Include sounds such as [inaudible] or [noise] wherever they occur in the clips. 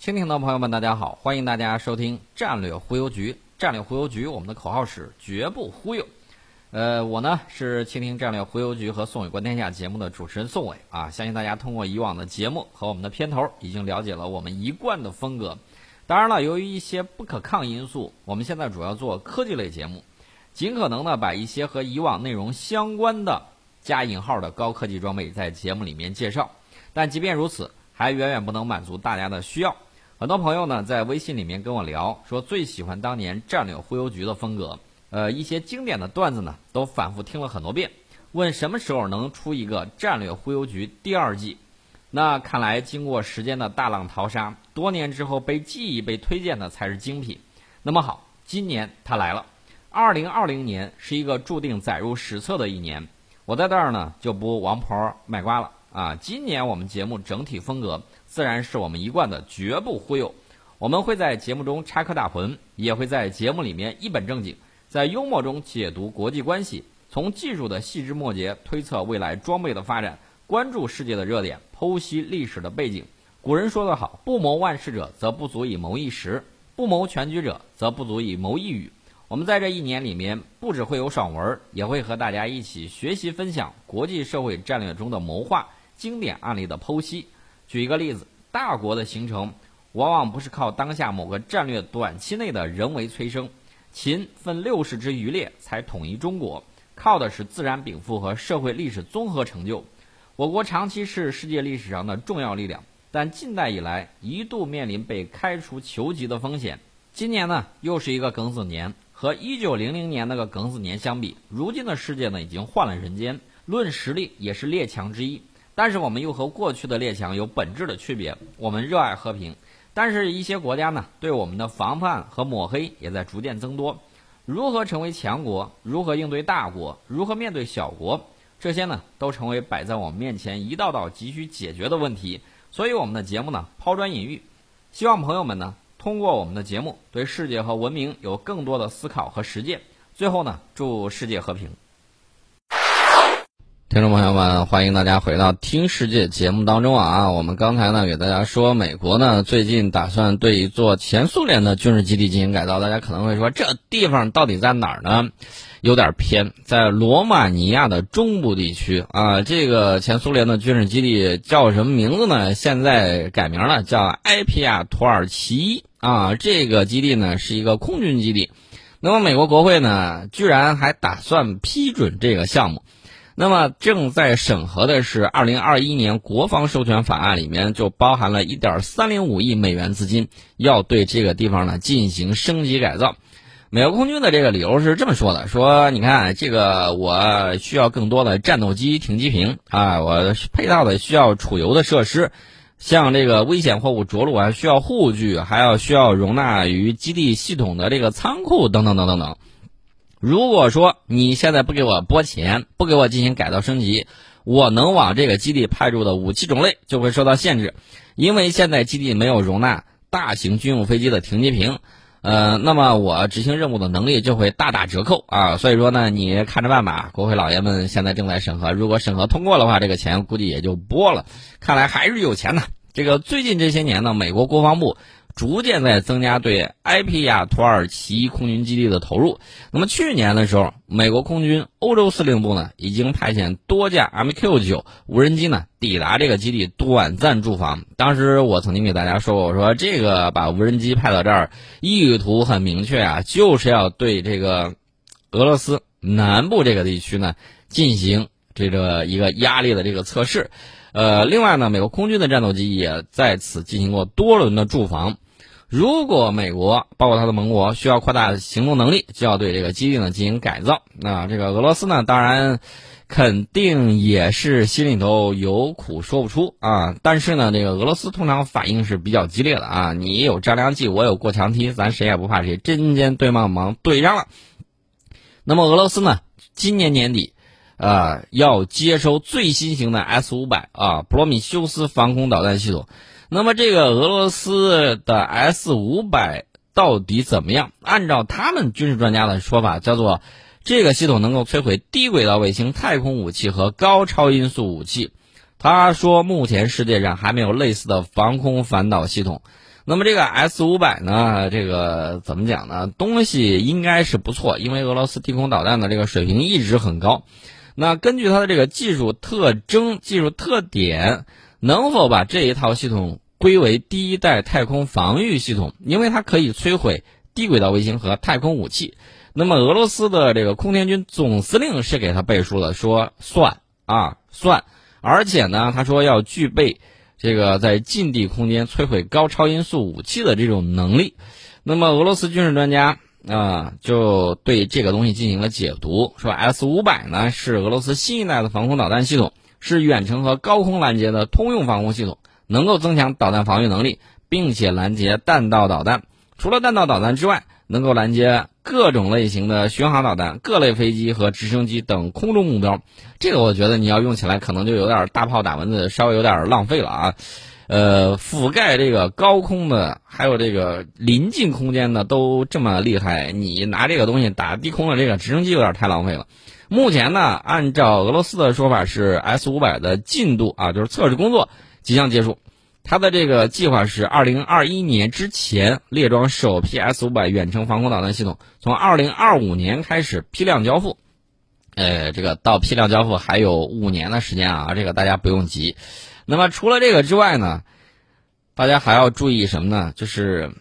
蜻蜓的朋友们，大家好，欢迎大家收听战略忽悠局。战略忽悠局，我们的口号是绝不忽悠。呃，我呢是蜻蜓战略忽悠局和宋伟观天下节目的主持人宋伟啊。相信大家通过以往的节目和我们的片头，已经了解了我们一贯的风格。当然了，由于一些不可抗因素，我们现在主要做科技类节目，尽可能的把一些和以往内容相关的加引号的高科技装备在节目里面介绍。但即便如此，还远远不能满足大家的需要。很多朋友呢在微信里面跟我聊，说最喜欢当年战略忽悠局的风格，呃，一些经典的段子呢都反复听了很多遍，问什么时候能出一个战略忽悠局第二季？那看来经过时间的大浪淘沙，多年之后被记忆、被推荐的才是精品。那么好，今年它来了，二零二零年是一个注定载入史册的一年。我在这儿呢就不王婆卖瓜了啊！今年我们节目整体风格。自然是我们一贯的绝不忽悠，我们会在节目中插科打诨，也会在节目里面一本正经，在幽默中解读国际关系，从技术的细枝末节推测未来装备的发展，关注世界的热点，剖析历史的背景。古人说得好，不谋万事者，则不足以谋一时；不谋全局者，则不足以谋一语。我们在这一年里面，不只会有爽文，也会和大家一起学习分享国际社会战略中的谋划、经典案例的剖析。举一个例子，大国的形成往往不是靠当下某个战略短期内的人为催生。秦分六世之余烈才统一中国，靠的是自然禀赋和社会历史综合成就。我国长期是世界历史上的重要力量，但近代以来一度面临被开除球籍的风险。今年呢，又是一个庚子年，和一九零零年那个庚子年相比，如今的世界呢已经换了人间，论实力也是列强之一。但是我们又和过去的列强有本质的区别。我们热爱和平，但是一些国家呢对我们的防范和抹黑也在逐渐增多。如何成为强国？如何应对大国？如何面对小国？这些呢都成为摆在我们面前一道道急需解决的问题。所以我们的节目呢抛砖引玉，希望朋友们呢通过我们的节目对世界和文明有更多的思考和实践。最后呢祝世界和平。听众朋友们，欢迎大家回到《听世界》节目当中啊！我们刚才呢给大家说，美国呢最近打算对一座前苏联的军事基地进行改造。大家可能会说，这地方到底在哪儿呢？[laughs] 有点偏，在罗马尼亚的中部地区啊。这个前苏联的军事基地叫什么名字呢？现在改名了，叫埃皮亚土耳其啊。这个基地呢是一个空军基地。那么美国国会呢，居然还打算批准这个项目。那么正在审核的是二零二一年国防授权法案里面就包含了一点三零五亿美元资金，要对这个地方呢进行升级改造。美国空军的这个理由是这么说的：说你看这个我需要更多的战斗机停机坪啊，我配套的需要储油的设施，像这个危险货物着陆啊需要护具，还要需要容纳于基地系统的这个仓库等等等等等。如果说你现在不给我拨钱，不给我进行改造升级，我能往这个基地派驻的武器种类就会受到限制，因为现在基地没有容纳大型军用飞机的停机坪，呃，那么我执行任务的能力就会大打折扣啊。所以说呢，你看着办吧。国会老爷们现在正在审核，如果审核通过的话，这个钱估计也就拨了。看来还是有钱呢。这个最近这些年呢，美国国防部。逐渐在增加对埃皮亚土耳其空军基地的投入。那么去年的时候，美国空军欧洲司令部呢，已经派遣多架 MQ-9 无人机呢抵达这个基地短暂驻防。当时我曾经给大家说过，我说这个把无人机派到这儿，意图很明确啊，就是要对这个俄罗斯南部这个地区呢进行这个一个压力的这个测试。呃，另外呢，美国空军的战斗机也在此进行过多轮的驻防。如果美国包括它的盟国需要扩大行动能力，就要对这个基地呢进行改造。那这个俄罗斯呢，当然肯定也是心里头有苦说不出啊。但是呢，这个俄罗斯通常反应是比较激烈的啊。你有张良计，我有过墙梯，咱谁也不怕谁，针尖对麦芒，对上了。那么俄罗斯呢，今年年底。啊，要接收最新型的 S 五百啊，普罗米修斯防空导弹系统。那么，这个俄罗斯的 S 五百到底怎么样？按照他们军事专家的说法，叫做这个系统能够摧毁低轨道卫星、太空武器和高超音速武器。他说，目前世界上还没有类似的防空反导系统。那么这个 S 五百呢，这个怎么讲呢？东西应该是不错，因为俄罗斯地空导弹的这个水平一直很高。那根据它的这个技术特征、技术特点，能否把这一套系统归为第一代太空防御系统？因为它可以摧毁低轨道卫星和太空武器。那么俄罗斯的这个空天军总司令是给他背书了，说算啊算，而且呢，他说要具备。这个在近地空间摧毁高超音速武器的这种能力，那么俄罗斯军事专家啊就对这个东西进行了解读，说 S 五百呢是俄罗斯新一代的防空导弹系统，是远程和高空拦截的通用防空系统，能够增强导弹防御能力，并且拦截弹道导弹。除了弹道导弹之外，能够拦截各种类型的巡航导弹、各类飞机和直升机等空中目标。这个我觉得你要用起来可能就有点大炮打蚊子，稍微有点浪费了啊。呃，覆盖这个高空的，还有这个临近空间的都这么厉害，你拿这个东西打低空的这个直升机有点太浪费了。目前呢，按照俄罗斯的说法是 S 五百的进度啊，就是测试工作即将结束。他的这个计划是，二零二一年之前列装首批 S 五百远程防空导弹系统，从二零二五年开始批量交付。呃，这个到批量交付还有五年的时间啊，这个大家不用急。那么除了这个之外呢，大家还要注意什么呢？就是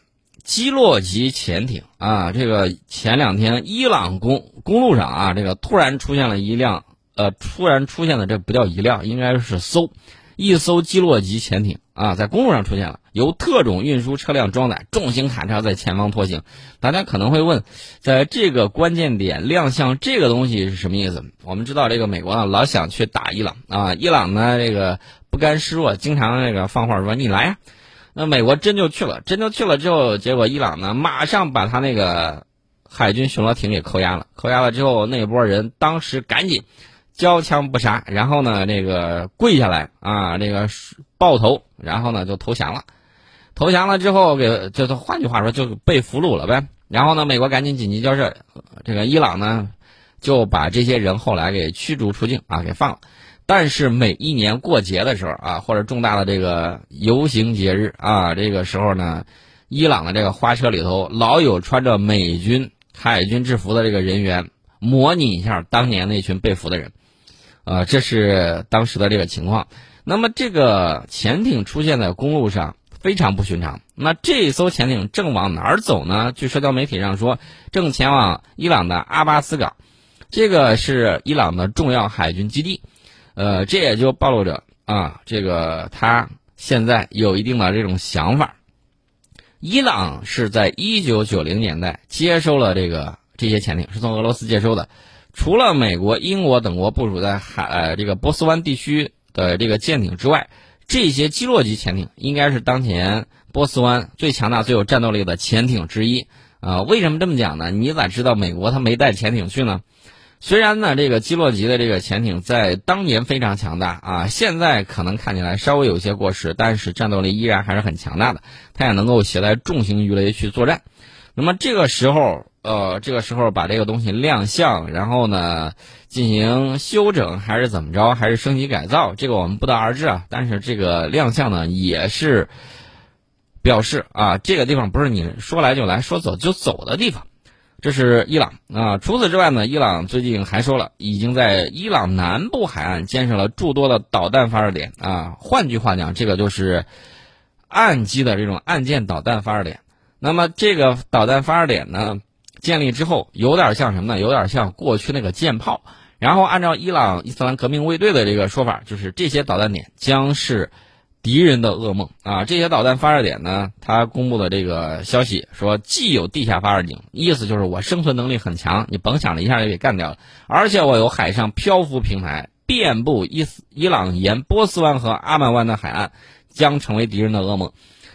基洛级潜艇啊，这个前两天伊朗公公路上啊，这个突然出现了一辆，呃，突然出现的这不叫一辆，应该是艘。一艘基洛级潜艇啊，在公路上出现了，由特种运输车辆装载，重型卡车在前方拖行。大家可能会问，在这个关键点亮相这个东西是什么意思？我们知道，这个美国呢老想去打伊朗啊，伊朗呢这个不甘示弱，经常那个放话说你来呀。那美国真就去了，真就去了之后，结果伊朗呢马上把他那个海军巡逻艇给扣押了，扣押了之后，那波人当时赶紧。交枪不杀，然后呢，这个跪下来啊，这个抱头，然后呢就投降了。投降了之后，给就是换句话说，就被俘虏了呗。然后呢，美国赶紧紧急交涉，这个伊朗呢就把这些人后来给驱逐出境啊，给放了。但是每一年过节的时候啊，或者重大的这个游行节日啊，这个时候呢，伊朗的这个花车里头老有穿着美军海军制服的这个人员，模拟一下当年那群被俘的人。啊，这是当时的这个情况。那么，这个潜艇出现在公路上非常不寻常。那这艘潜艇正往哪儿走呢？据社交媒体上说，正前往伊朗的阿巴斯港，这个是伊朗的重要海军基地。呃，这也就暴露着啊，这个他现在有一定的这种想法。伊朗是在一九九零年代接收了这个这些潜艇，是从俄罗斯接收的。除了美国、英国等国部署在海呃这个波斯湾地区的这个舰艇之外，这些基洛级潜艇应该是当前波斯湾最强大、最有战斗力的潜艇之一。啊，为什么这么讲呢？你咋知道美国它没带潜艇去呢？虽然呢，这个基洛级的这个潜艇在当年非常强大啊，现在可能看起来稍微有些过时，但是战斗力依然还是很强大的。它也能够携带重型鱼雷去作战。那么这个时候。呃，这个时候把这个东西亮相，然后呢进行修整，还是怎么着，还是升级改造，这个我们不得而知啊。但是这个亮相呢，也是表示啊，这个地方不是你说来就来说走就走的地方。这是伊朗啊。除此之外呢，伊朗最近还说了，已经在伊朗南部海岸建设了诸多的导弹发射点啊。换句话讲，这个就是岸基的这种岸舰导弹发射点。那么这个导弹发射点呢？建立之后，有点像什么呢？有点像过去那个舰炮。然后按照伊朗伊斯兰革命卫队的这个说法，就是这些导弹点将是敌人的噩梦啊！这些导弹发射点呢，他公布的这个消息说，既有地下发射井，意思就是我生存能力很强，你甭想着一下就给干掉了。而且我有海上漂浮平台，遍布伊斯伊朗沿波斯湾和阿曼湾的海岸，将成为敌人的噩梦。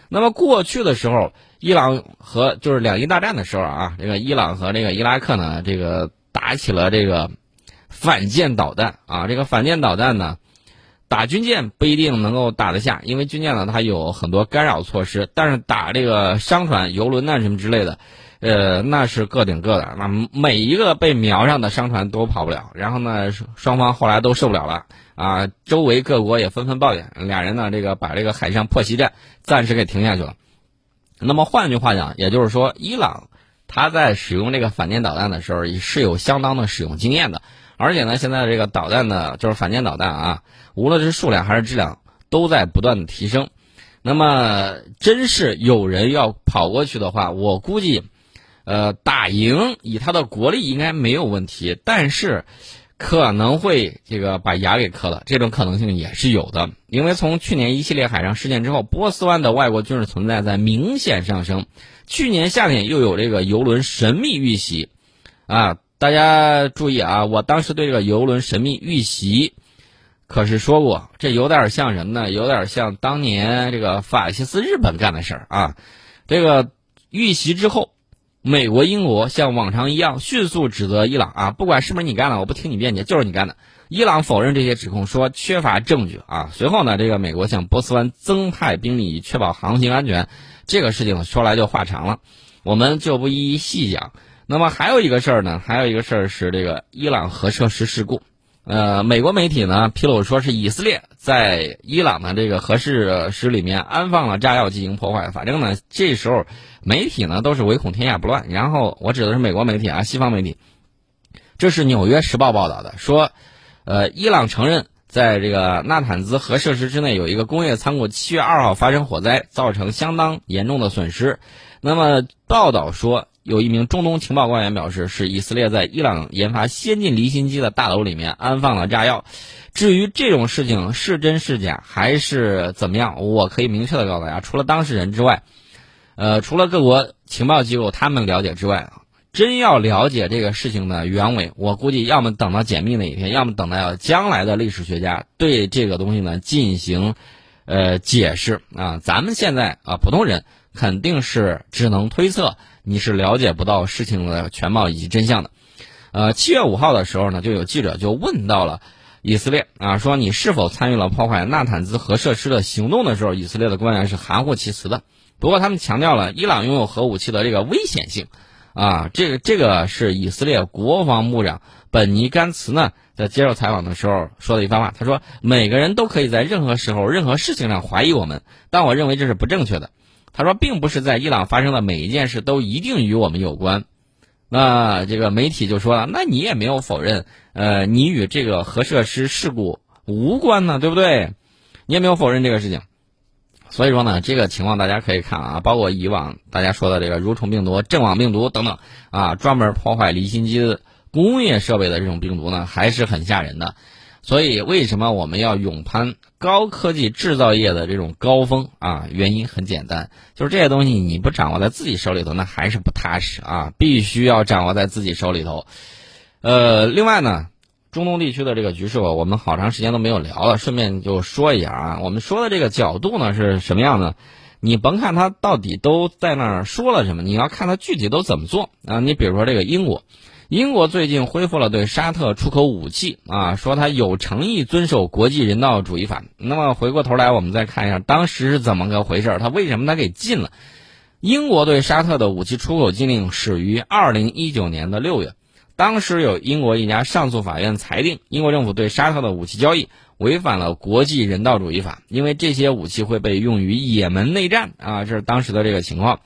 那么过去的时候。伊朗和就是两伊大战的时候啊，这个伊朗和这个伊拉克呢，这个打起了这个反舰导弹啊。这个反舰导弹呢，打军舰不一定能够打得下，因为军舰呢它有很多干扰措施。但是打这个商船、游轮呐什么之类的，呃，那是个顶个的，那每一个被瞄上的商船都跑不了。然后呢，双方后来都受不了了啊，周围各国也纷纷抱怨，俩人呢这个把这个海上破袭战暂时给停下去了。那么换句话讲，也就是说，伊朗他在使用这个反舰导弹的时候是有相当的使用经验的，而且呢，现在这个导弹呢，就是反舰导弹啊，无论是数量还是质量，都在不断的提升。那么，真是有人要跑过去的话，我估计，呃，打赢以他的国力应该没有问题，但是可能会这个把牙给磕了，这种可能性也是有的。因为从去年一系列海上事件之后，波斯湾的外国军事存在在明显上升。去年夏天又有这个游轮神秘遇袭，啊，大家注意啊，我当时对这个游轮神秘遇袭。可是说过，这有点像什么呢？有点像当年这个法西斯日本干的事儿啊。这个遇袭之后，美国、英国像往常一样迅速指责伊朗啊，不管是不是你干的，我不听你辩解，就是你干的。伊朗否认这些指控，说缺乏证据啊。随后呢，这个美国向波斯湾增派兵力以确保航行安全，这个事情说来就话长了，我们就不一一细讲。那么还有一个事儿呢，还有一个事儿是这个伊朗核设施事故。呃，美国媒体呢披露说是以色列在伊朗的这个核设施里面安放了炸药进行破坏。反正呢，这时候媒体呢都是唯恐天下不乱。然后我指的是美国媒体啊，西方媒体。这是《纽约时报》报道的，说，呃，伊朗承认在这个纳坦兹核设施之内有一个工业仓库，七月二号发生火灾，造成相当严重的损失。那么报道说。有一名中东情报官员表示，是以色列在伊朗研发先进离心机的大楼里面安放了炸药。至于这种事情是真是假，还是怎么样，我可以明确的告诉大家，除了当事人之外，呃，除了各国情报机构他们了解之外，真要了解这个事情的原委，我估计要么等到解密那一天，要么等到将来的历史学家对这个东西呢进行呃解释啊。咱们现在啊，普通人肯定是只能推测。你是了解不到事情的全貌以及真相的，呃，七月五号的时候呢，就有记者就问到了以色列啊，说你是否参与了破坏纳坦兹核设施的行动的时候，以色列的官员是含糊其辞的。不过他们强调了伊朗拥有核武器的这个危险性，啊，这个这个是以色列国防部长本尼甘茨呢在接受采访的时候说的一番话。他说，每个人都可以在任何时候、任何事情上怀疑我们，但我认为这是不正确的。他说，并不是在伊朗发生的每一件事都一定与我们有关。那这个媒体就说了，那你也没有否认，呃，你与这个核设施事故无关呢，对不对？你也没有否认这个事情。所以说呢，这个情况大家可以看啊，包括以往大家说的这个蠕虫病毒、阵网病毒等等啊，专门破坏离心机工业设备的这种病毒呢，还是很吓人的。所以，为什么我们要勇攀高科技制造业的这种高峰啊？原因很简单，就是这些东西你不掌握在自己手里头，那还是不踏实啊！必须要掌握在自己手里头。呃，另外呢，中东地区的这个局势，我们好长时间都没有聊了，顺便就说一下啊，我们说的这个角度呢是什么样的？你甭看他到底都在那儿说了什么，你要看他具体都怎么做啊！你比如说这个英国。英国最近恢复了对沙特出口武器啊，说他有诚意遵守国际人道主义法。那么回过头来，我们再看一下当时是怎么个回事他为什么他给禁了？英国对沙特的武器出口禁令始于二零一九年的六月，当时有英国一家上诉法院裁定，英国政府对沙特的武器交易违反了国际人道主义法，因为这些武器会被用于也门内战啊，这是当时的这个情况。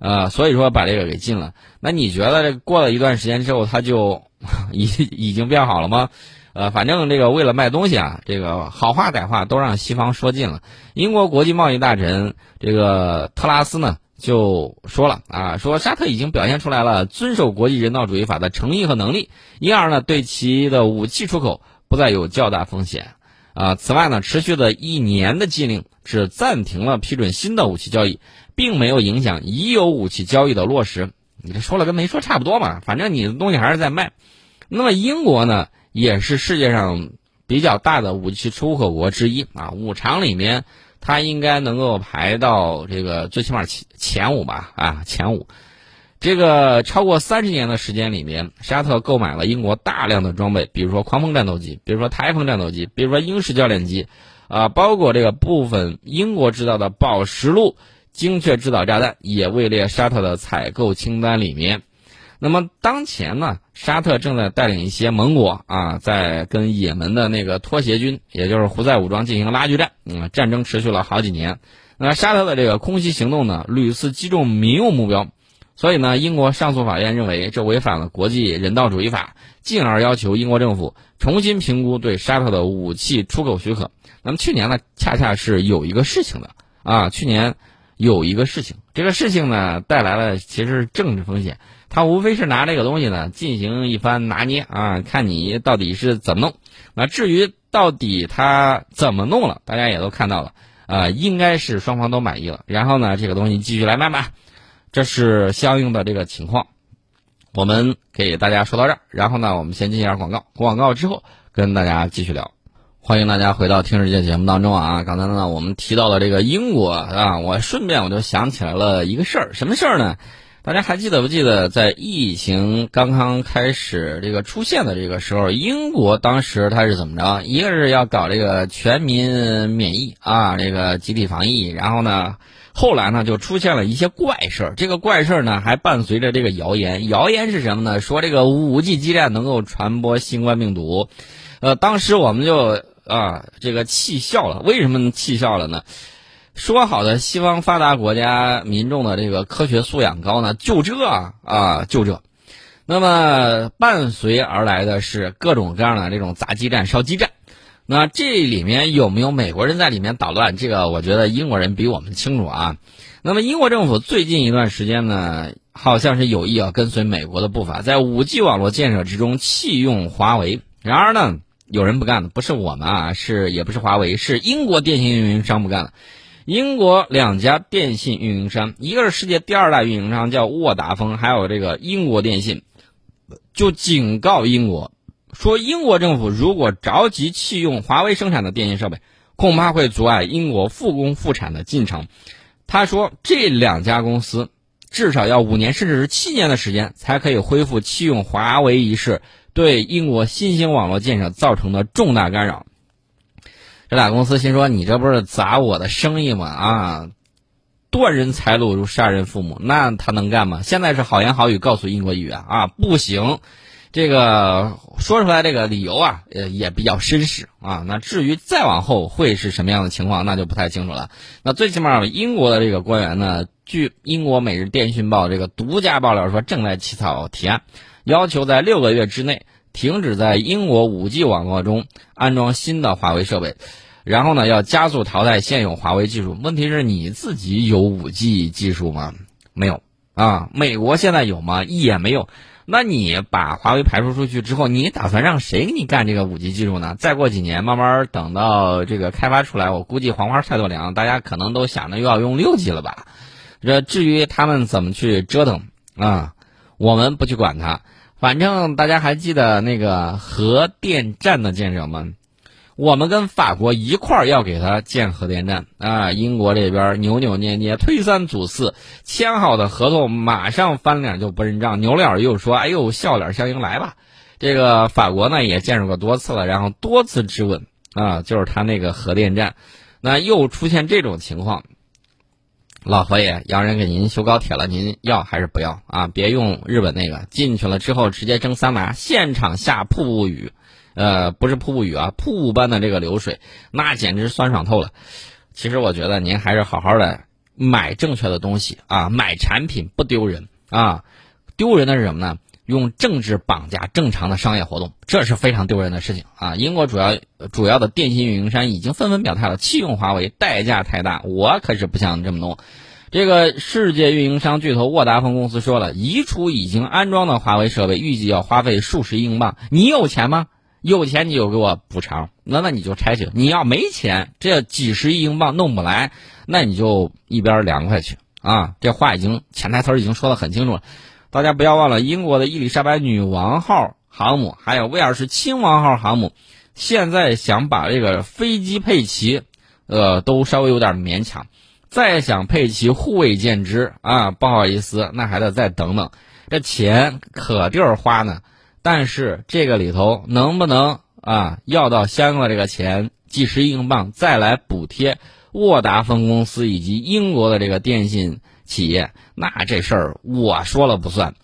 呃，所以说把这个给禁了。那你觉得这过了一段时间之后，它就 [laughs] 已已经变好了吗？呃，反正这个为了卖东西啊，这个好话歹话都让西方说尽了。英国国际贸易大臣这个特拉斯呢就说了啊，说沙特已经表现出来了遵守国际人道主义法的诚意和能力，因而呢对其的武器出口不再有较大风险。啊，此外呢，持续的一年的禁令只暂停了批准新的武器交易。并没有影响已有武器交易的落实，你这说了跟没说差不多嘛？反正你的东西还是在卖。那么英国呢，也是世界上比较大的武器出口国之一啊，五常里面它应该能够排到这个最起码前前五吧啊，前五。这个超过三十年的时间里面，沙特购买了英国大量的装备，比如说狂风战斗机，比如说台风战斗机，比如说英式教练机，啊，包括这个部分英国制造的宝石路。精确制导炸弹也位列沙特的采购清单里面。那么当前呢，沙特正在带领一些盟国啊，在跟也门的那个拖鞋军，也就是胡塞武装进行拉锯战。嗯，战争持续了好几年。那沙特的这个空袭行动呢，屡次击中民用目标，所以呢，英国上诉法院认为这违反了国际人道主义法，进而要求英国政府重新评估对沙特的武器出口许可。那么去年呢，恰恰是有一个事情的啊，去年有一个事情，这个事情呢带来了其实政治风险，他无非是拿这个东西呢进行一番拿捏啊，看你到底是怎么弄。那至于到底他怎么弄了，大家也都看到了。啊，应该是双方都满意了，然后呢，这个东西继续来卖吧，这是相应的这个情况，我们给大家说到这儿，然后呢，我们先进一下广告，广告之后跟大家继续聊，欢迎大家回到听世界节目当中啊，刚才呢我们提到了这个英国啊，我顺便我就想起来了一个事儿，什么事儿呢？大家还记得不记得，在疫情刚刚开始这个出现的这个时候，英国当时它是怎么着？一个是要搞这个全民免疫啊，这个集体防疫，然后呢，后来呢就出现了一些怪事儿。这个怪事儿呢还伴随着这个谣言，谣言是什么呢？说这个五 G 基站能够传播新冠病毒。呃，当时我们就啊这个气笑了。为什么气笑了呢？说好的西方发达国家民众的这个科学素养高呢？就这啊，就这。那么伴随而来的是各种各样的这种砸基站、烧基站。那这里面有没有美国人在里面捣乱？这个我觉得英国人比我们清楚啊。那么英国政府最近一段时间呢，好像是有意要跟随美国的步伐，在五 G 网络建设之中弃用华为。然而呢，有人不干了，不是我们啊，是也不是华为，是英国电信运营商不干了。英国两家电信运营商，一个是世界第二大运营商叫沃达丰，还有这个英国电信，就警告英国说，英国政府如果着急弃用华为生产的电信设备，恐怕会阻碍英国复工复产的进程。他说，这两家公司至少要五年甚至是七年的时间，才可以恢复弃用华为一事对英国新兴网络建设造成的重大干扰。这俩公司心说：“你这不是砸我的生意吗？啊，断人财路如杀人父母，那他能干吗？现在是好言好语告诉英国议员啊，不行，这个说出来这个理由啊，呃，也比较绅士啊。那至于再往后会是什么样的情况，那就不太清楚了。那最起码英国的这个官员呢，据英国《每日电讯报》这个独家爆料说，正在起草提案，要求在六个月之内。”停止在英国 5G 网络中安装新的华为设备，然后呢，要加速淘汰现有华为技术。问题是你自己有 5G 技术吗？没有啊。美国现在有吗？也没有。那你把华为排除出去之后，你打算让谁给你干这个 5G 技术呢？再过几年，慢慢等到这个开发出来，我估计黄花菜都凉，大家可能都想着又要用 6G 了吧？这至于他们怎么去折腾啊，我们不去管它。反正大家还记得那个核电站的建设吗？我们跟法国一块儿要给他建核电站啊！英国这边扭扭捏捏、推三阻四，签好的合同马上翻脸就不认账，扭脸又说：“哎呦，笑脸相迎来吧。”这个法国呢也见识过多次了，然后多次质问啊，就是他那个核电站，那又出现这种情况。老佛爷，洋人给您修高铁了，您要还是不要啊？别用日本那个，进去了之后直接蒸桑拿，现场下瀑布雨，呃，不是瀑布雨啊，瀑布般的这个流水，那简直酸爽透了。其实我觉得您还是好好的买正确的东西啊，买产品不丢人啊，丢人的是什么呢？用政治绑架正常的商业活动，这是非常丢人的事情啊！英国主要主要的电信运营商已经纷纷表态了，弃用华为代价太大，我可是不想这么弄。这个世界运营商巨头沃达丰公司说了，移除已经安装的华为设备，预计要花费数十亿英镑。你有钱吗？有钱你就给我补偿，那那你就拆去。你要没钱，这几十亿英镑弄不来，那你就一边凉快去啊！这话已经潜台词已经说得很清楚了。大家不要忘了，英国的伊丽莎白女王号航母，还有威尔士亲王号航母，现在想把这个飞机配齐，呃，都稍微有点勉强。再想配齐护卫舰只啊，不好意思，那还得再等等。这钱可地儿花呢，但是这个里头能不能啊要到相应的这个钱，几十英镑再来补贴沃达丰公司以及英国的这个电信？企业那这事儿我说了不算，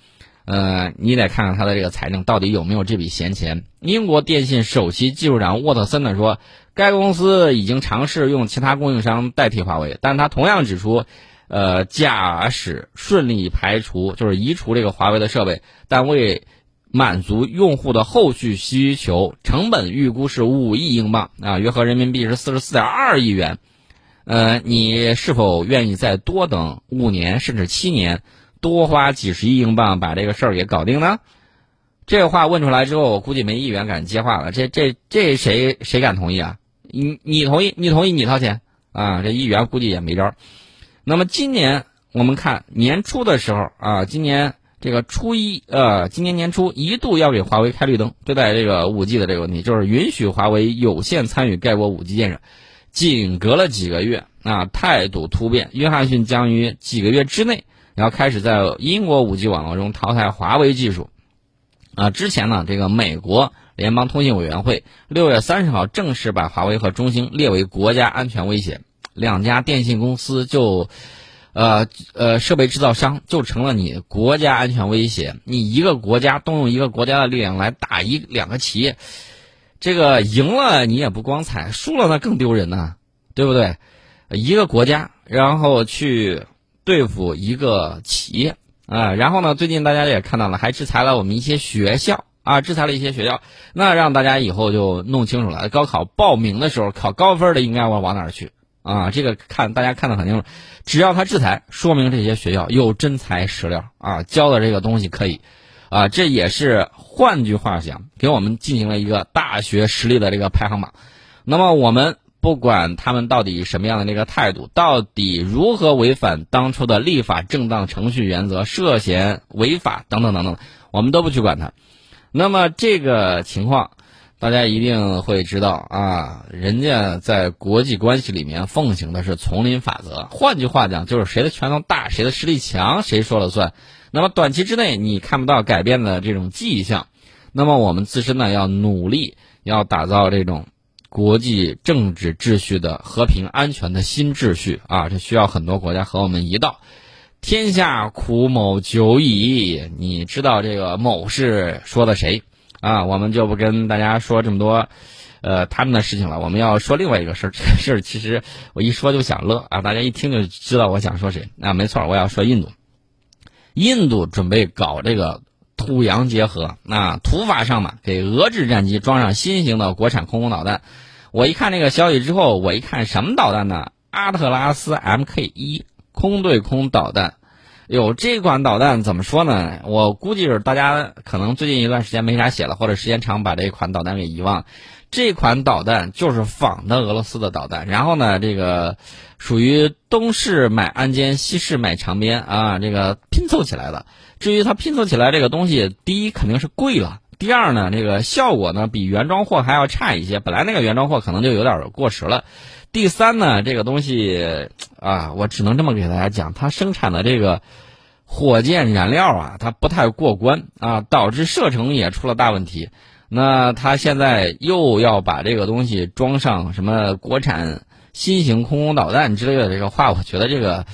呃，你得看看他的这个财政到底有没有这笔闲钱。英国电信首席技术长沃特森呢说，该公司已经尝试用其他供应商代替华为，但他同样指出，呃，假使顺利排除就是移除这个华为的设备，但为满足用户的后续需求，成本预估是五亿英镑啊，约合人民币是四十四点二亿元。呃，你是否愿意再多等五年甚至七年，多花几十亿英镑把这个事儿给搞定呢？这话问出来之后，我估计没议员敢接话了。这这这谁谁敢同意啊？你你同意，你同意，你掏钱啊！这议员估计也没招。那么今年我们看年初的时候啊，今年这个初一呃，今年年初一度要给华为开绿灯，对待这个五 G 的这个问题，就是允许华为有限参与盖国五 G 建设。仅隔了几个月啊，态度突变，约翰逊将于几个月之内然后开始在英国五 G 网络中淘汰华为技术。啊，之前呢，这个美国。联邦通信委员会六月三十号正式把华为和中兴列为国家安全威胁，两家电信公司就，呃呃，设备制造商就成了你国家安全威胁。你一个国家动用一个国家的力量来打一两个企业，这个赢了你也不光彩，输了那更丢人呐，对不对？一个国家然后去对付一个企业啊，然后呢，最近大家也看到了，还制裁了我们一些学校。啊，制裁了一些学校，那让大家以后就弄清楚了。高考报名的时候，考高分的应该往往哪儿去啊？这个看大家看得很清楚。只要他制裁，说明这些学校有真材实料啊，教的这个东西可以啊。这也是换句话讲，给我们进行了一个大学实力的这个排行榜。那么我们不管他们到底什么样的那个态度，到底如何违反当初的立法正当程序原则，涉嫌违法等等等等，我们都不去管他。那么这个情况，大家一定会知道啊，人家在国际关系里面奉行的是丛林法则。换句话讲，就是谁的拳头大，谁的实力强，谁说了算。那么短期之内你看不到改变的这种迹象，那么我们自身呢要努力，要打造这种国际政治秩序的和平安全的新秩序啊，这需要很多国家和我们一道。天下苦某久矣，你知道这个某是说的谁啊？我们就不跟大家说这么多，呃，他们的事情了。我们要说另外一个事儿，这个事儿其实我一说就想乐啊，大家一听就知道我想说谁啊。没错，我要说印度，印度准备搞这个土洋结合啊，土法上马，给俄制战机装上新型的国产空空导弹。我一看这个消息之后，我一看什么导弹呢？阿特拉斯 MK 一。空对空导弹，有这款导弹怎么说呢？我估计是大家可能最近一段时间没啥写了，或者时间长把这款导弹给遗忘。这款导弹就是仿的俄罗斯的导弹，然后呢，这个属于东市买鞍鞯，西市买长鞭啊，这个拼凑起来的。至于它拼凑起来这个东西，第一肯定是贵了，第二呢，这个效果呢比原装货还要差一些。本来那个原装货可能就有点过时了。第三呢，这个东西啊，我只能这么给大家讲，它生产的这个火箭燃料啊，它不太过关啊，导致射程也出了大问题。那他现在又要把这个东西装上什么国产新型空空导弹之类的这个话，我觉得这个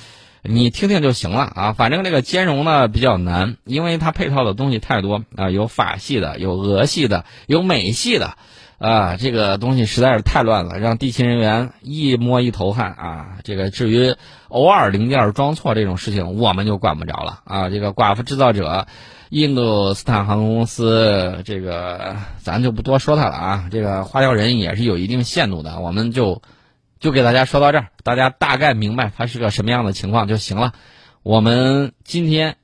你听听就行了啊。反正这个兼容呢比较难，因为它配套的东西太多啊，有法系的，有俄系的，有美系的。啊，这个东西实在是太乱了，让地勤人员一摸一头汗啊！这个至于偶尔零件装错这种事情，我们就管不着了啊！这个寡妇制造者，印度斯坦航空公司，这个咱就不多说它了啊！这个花雕人也是有一定限度的，我们就就给大家说到这儿，大家大概明白它是个什么样的情况就行了。我们今天